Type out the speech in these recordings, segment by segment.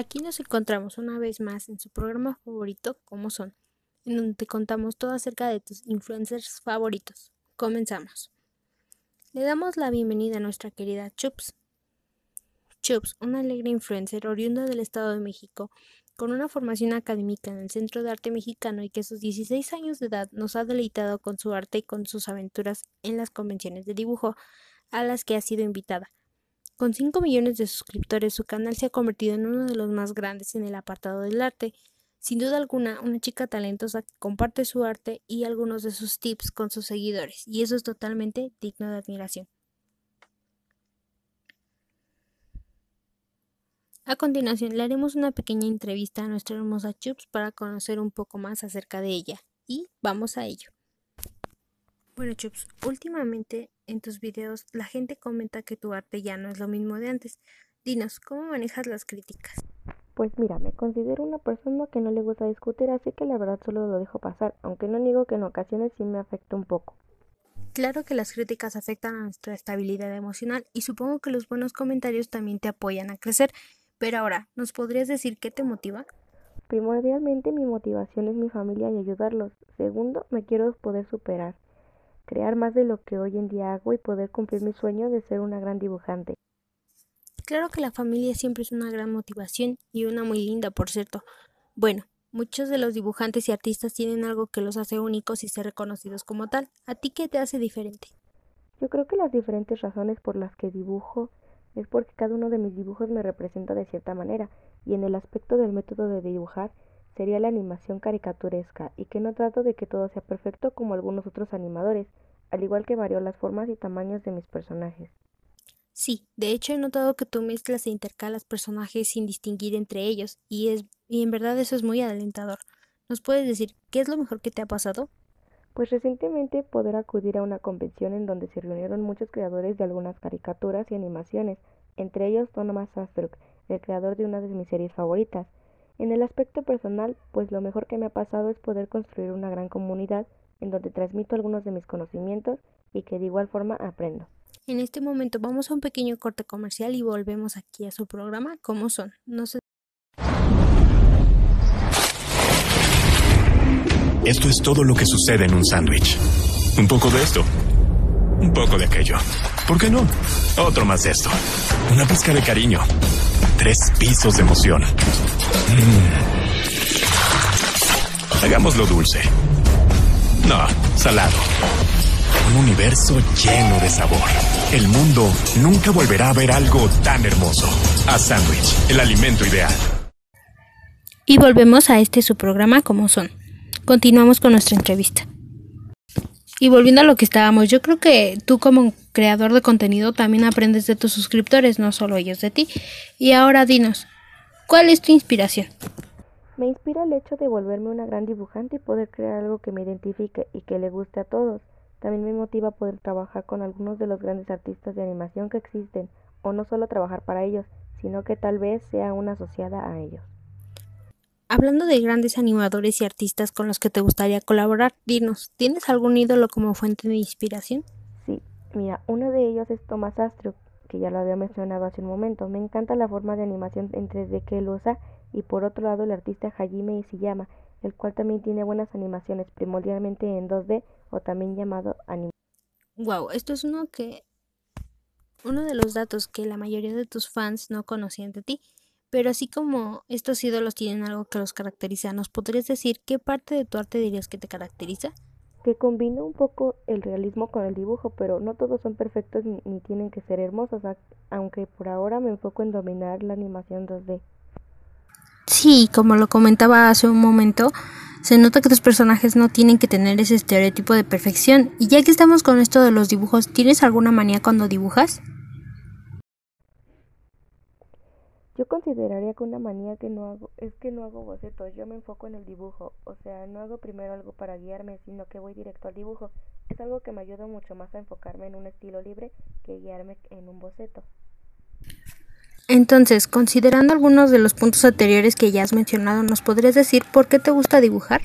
Aquí nos encontramos una vez más en su programa favorito, como son, en donde te contamos todo acerca de tus influencers favoritos. Comenzamos. Le damos la bienvenida a nuestra querida Chups. Chups, una alegre influencer oriunda del Estado de México, con una formación académica en el Centro de Arte Mexicano y que a sus 16 años de edad nos ha deleitado con su arte y con sus aventuras en las convenciones de dibujo a las que ha sido invitada. Con 5 millones de suscriptores, su canal se ha convertido en uno de los más grandes en el apartado del arte. Sin duda alguna, una chica talentosa que comparte su arte y algunos de sus tips con sus seguidores, y eso es totalmente digno de admiración. A continuación, le haremos una pequeña entrevista a nuestra hermosa Chups para conocer un poco más acerca de ella. Y vamos a ello. Bueno, Chups, últimamente en tus videos la gente comenta que tu arte ya no es lo mismo de antes. Dinos, ¿cómo manejas las críticas? Pues mira, me considero una persona que no le gusta discutir, así que la verdad solo lo dejo pasar, aunque no niego que en ocasiones sí me afecta un poco. Claro que las críticas afectan a nuestra estabilidad emocional y supongo que los buenos comentarios también te apoyan a crecer. Pero ahora, ¿nos podrías decir qué te motiva? Primordialmente mi motivación es mi familia y ayudarlos. Segundo, me quiero poder superar crear más de lo que hoy en día hago y poder cumplir mi sueño de ser una gran dibujante. Claro que la familia siempre es una gran motivación y una muy linda, por cierto. Bueno, muchos de los dibujantes y artistas tienen algo que los hace únicos y ser reconocidos como tal. ¿A ti qué te hace diferente? Yo creo que las diferentes razones por las que dibujo es porque cada uno de mis dibujos me representa de cierta manera y en el aspecto del método de dibujar sería la animación caricaturesca y que no trato de que todo sea perfecto como algunos otros animadores, al igual que varío las formas y tamaños de mis personajes. Sí, de hecho he notado que tú mezclas e intercalas personajes sin distinguir entre ellos, y es y en verdad eso es muy alentador. ¿Nos puedes decir qué es lo mejor que te ha pasado? Pues recientemente poder acudir a una convención en donde se reunieron muchos creadores de algunas caricaturas y animaciones, entre ellos Thomas Astruc, el creador de una de mis series favoritas, en el aspecto personal, pues lo mejor que me ha pasado es poder construir una gran comunidad en donde transmito algunos de mis conocimientos y que de igual forma aprendo. En este momento vamos a un pequeño corte comercial y volvemos aquí a su programa como son. No Esto es todo lo que sucede en un sándwich. Un poco de esto. Un poco de aquello. ¿Por qué no? Otro más de esto. Una pizca de cariño. Tres pisos de emoción. Mm. Hagámoslo dulce. No, salado. Un universo lleno de sabor. El mundo nunca volverá a ver algo tan hermoso. A Sandwich, el alimento ideal. Y volvemos a este su programa como son. Continuamos con nuestra entrevista. Y volviendo a lo que estábamos, yo creo que tú como creador de contenido también aprendes de tus suscriptores, no solo ellos de ti. Y ahora dinos, ¿Cuál es tu inspiración? Me inspira el hecho de volverme una gran dibujante y poder crear algo que me identifique y que le guste a todos. También me motiva poder trabajar con algunos de los grandes artistas de animación que existen, o no solo trabajar para ellos, sino que tal vez sea una asociada a ellos. Hablando de grandes animadores y artistas con los que te gustaría colaborar, dinos, ¿tienes algún ídolo como fuente de inspiración? Sí, mira, uno de ellos es Thomas Astruc, que ya lo había mencionado hace un momento. Me encanta la forma de animación en 3D que él usa y por otro lado el artista Hajime Ishiyama, el cual también tiene buenas animaciones, primordialmente en 2D o también llamado anime. Wow, esto es uno que uno de los datos que la mayoría de tus fans no conocían de ti. Pero así como estos ídolos tienen algo que los caracteriza, ¿nos podrías decir qué parte de tu arte dirías que te caracteriza? que combina un poco el realismo con el dibujo, pero no todos son perfectos ni, tienen que ser hermosos, aunque por ahora me enfoco en dominar la animación 2D. Sí, como lo comentaba hace un momento, se nota que tus personajes no tienen que tener ese estereotipo de perfección. Y ya que estamos con esto de los dibujos, ¿tienes alguna manía cuando dibujas? Yo consideraría que una manía que no hago es que no hago bocetos, yo me enfoco en el dibujo, o sea, no hago primero algo para guiarme, sino que voy directo al dibujo. Es algo que me ayuda mucho más a enfocarme en un estilo libre que guiarme en un boceto. Entonces, considerando algunos de los puntos anteriores que ya has mencionado, ¿nos podrías decir por qué te gusta dibujar?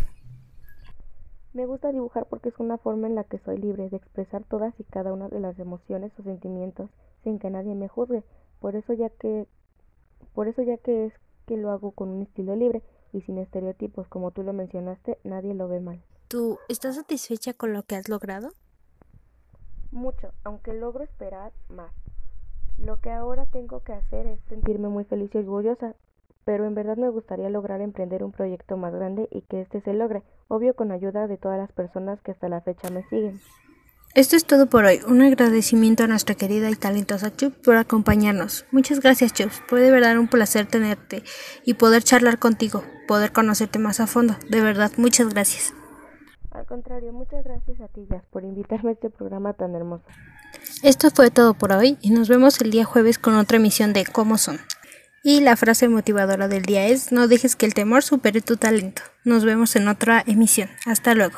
Me gusta dibujar porque es una forma en la que soy libre de expresar todas y cada una de las emociones o sentimientos sin que nadie me juzgue. Por eso ya que por eso ya que es que lo hago con un estilo libre y sin estereotipos, como tú lo mencionaste, nadie lo ve mal. ¿Tú estás satisfecha con lo que has logrado? Mucho, aunque logro esperar más. Lo que ahora tengo que hacer es sentirme muy feliz y orgullosa, pero en verdad me gustaría lograr emprender un proyecto más grande y que este se logre, obvio con ayuda de todas las personas que hasta la fecha me siguen. Esto es todo por hoy. Un agradecimiento a nuestra querida y talentosa Chup por acompañarnos. Muchas gracias, Chup. Fue de verdad un placer tenerte y poder charlar contigo, poder conocerte más a fondo. De verdad, muchas gracias. Al contrario, muchas gracias a ti, Jazz, por invitarme a este programa tan hermoso. Esto fue todo por hoy y nos vemos el día jueves con otra emisión de Cómo son. Y la frase motivadora del día es no dejes que el temor supere tu talento. Nos vemos en otra emisión. Hasta luego.